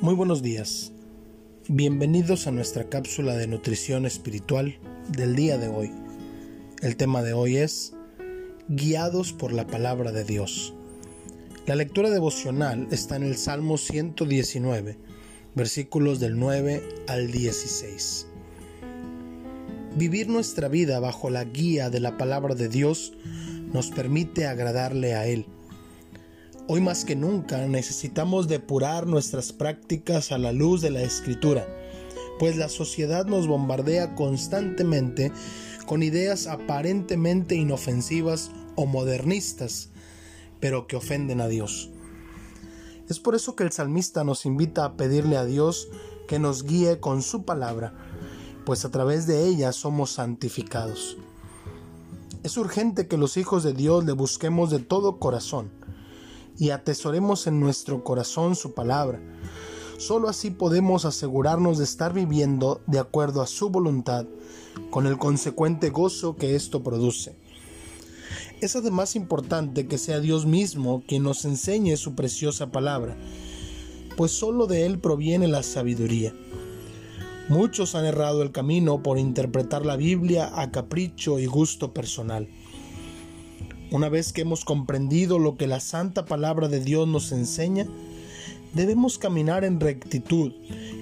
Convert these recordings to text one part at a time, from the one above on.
Muy buenos días. Bienvenidos a nuestra cápsula de nutrición espiritual del día de hoy. El tema de hoy es Guiados por la palabra de Dios. La lectura devocional está en el Salmo 119, versículos del 9 al 16. Vivir nuestra vida bajo la guía de la palabra de Dios nos permite agradarle a Él Hoy más que nunca necesitamos depurar nuestras prácticas a la luz de la escritura, pues la sociedad nos bombardea constantemente con ideas aparentemente inofensivas o modernistas, pero que ofenden a Dios. Es por eso que el salmista nos invita a pedirle a Dios que nos guíe con su palabra, pues a través de ella somos santificados. Es urgente que los hijos de Dios le busquemos de todo corazón, y atesoremos en nuestro corazón su palabra. Solo así podemos asegurarnos de estar viviendo de acuerdo a su voluntad, con el consecuente gozo que esto produce. Es además importante que sea Dios mismo quien nos enseñe su preciosa palabra, pues solo de Él proviene la sabiduría. Muchos han errado el camino por interpretar la Biblia a capricho y gusto personal. Una vez que hemos comprendido lo que la santa palabra de Dios nos enseña, debemos caminar en rectitud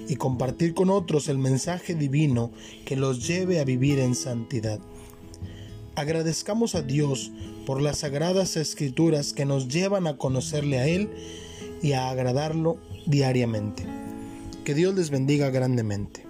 y compartir con otros el mensaje divino que los lleve a vivir en santidad. Agradezcamos a Dios por las sagradas escrituras que nos llevan a conocerle a Él y a agradarlo diariamente. Que Dios les bendiga grandemente.